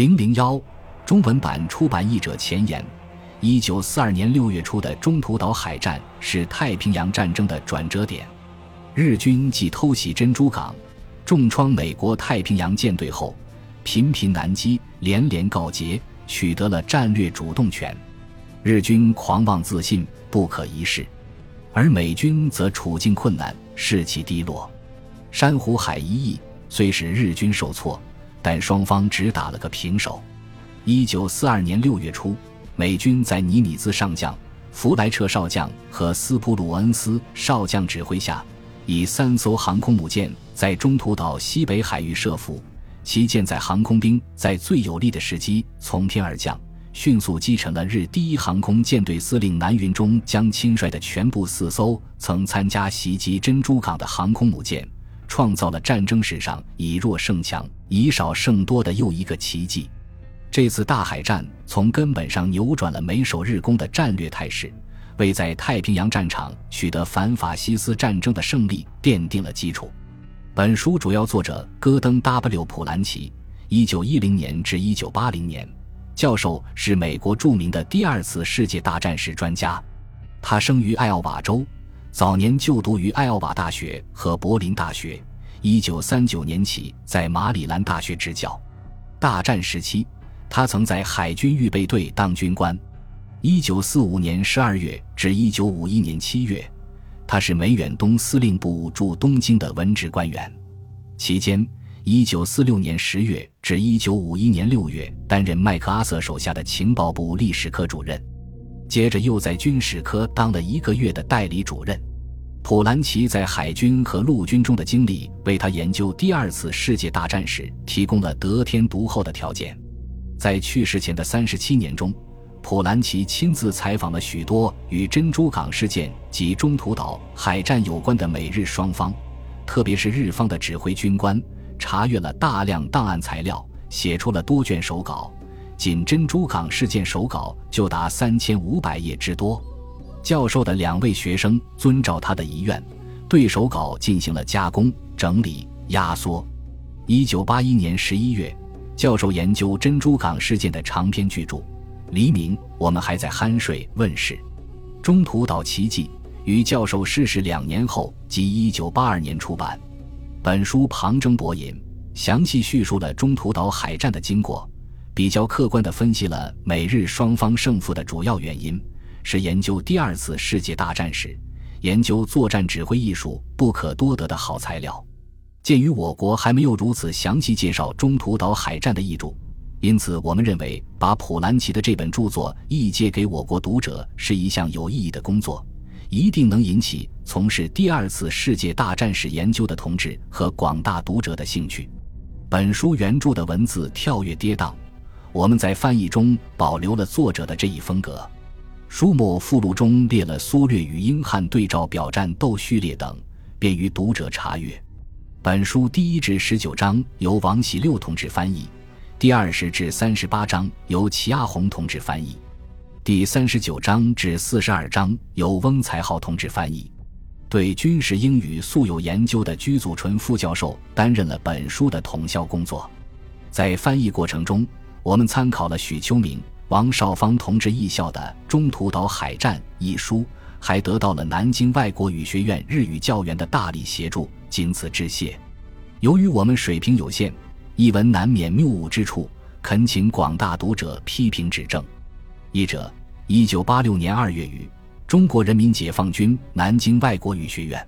零零幺中文版出版译者前言：一九四二年六月初的中途岛海战是太平洋战争的转折点。日军继偷袭珍珠港、重创美国太平洋舰队后，频频南击，连连告捷，取得了战略主动权。日军狂妄自信，不可一世；而美军则处境困难，士气低落。珊瑚海一役虽使日军受挫，但双方只打了个平手。一九四二年六月初，美军在尼米兹上将、弗莱彻少将和斯普鲁恩斯少将指挥下，以三艘航空母舰在中途岛西北海域设伏，其舰载航空兵在最有利的时机从天而降。迅速击沉了日第一航空舰队司令南云中将亲率的全部四艘曾参加袭击珍珠港的航空母舰，创造了战争史上以弱胜强、以少胜多的又一个奇迹。这次大海战从根本上扭转了美守日攻的战略态势，为在太平洋战场取得反法西斯战争的胜利奠定了基础。本书主要作者戈登 ·W· 普兰奇，一九一零年至一九八零年。教授是美国著名的第二次世界大战史专家，他生于爱奥瓦州，早年就读于爱奥瓦大学和柏林大学。一九三九年起在马里兰大学执教。大战时期，他曾在海军预备队当军官。一九四五年十二月至一九五一年七月，他是美远东司令部驻东京的文职官员。期间。一九四六年十月至一九五一年六月，担任麦克阿瑟手下的情报部历史科主任，接着又在军史科当了一个月的代理主任。普兰奇在海军和陆军中的经历，为他研究第二次世界大战时提供了得天独厚的条件。在去世前的三十七年中，普兰奇亲自采访了许多与珍珠港事件及中途岛海战有关的美日双方，特别是日方的指挥军官。查阅了大量档案材料，写出了多卷手稿，仅珍珠港事件手稿就达三千五百页之多。教授的两位学生遵照他的遗愿，对手稿进行了加工、整理、压缩。一九八一年十一月，教授研究珍珠港事件的长篇巨著《黎明，我们还在酣睡》问世。《中途岛奇迹》于教授逝世两年后，即一九八二年出版。本书旁征博引，详细叙述了中途岛海战的经过，比较客观地分析了美日双方胜负的主要原因，是研究第二次世界大战时研究作战指挥艺术不可多得的好材料。鉴于我国还没有如此详细介绍中途岛海战的译著，因此我们认为把普兰奇的这本著作译介给我国读者是一项有意义的工作。一定能引起从事第二次世界大战史研究的同志和广大读者的兴趣。本书原著的文字跳跃跌宕，我们在翻译中保留了作者的这一风格。书末附录中列了缩略与英汉对照表战斗序列等，便于读者查阅。本书第一至十九章由王喜六同志翻译，第二十至三十八章由齐阿红同志翻译。第三十九章至四十二章由翁才浩同志翻译，对军事英语素有研究的居祖纯副教授担任了本书的统校工作。在翻译过程中，我们参考了许秋明、王少芳同志译校的《中途岛海战》一书，还得到了南京外国语学院日语教员的大力协助，仅此致谢。由于我们水平有限，译文难免谬误之处，恳请广大读者批评指正。译者：一九八六年二月于中国人民解放军南京外国语学院。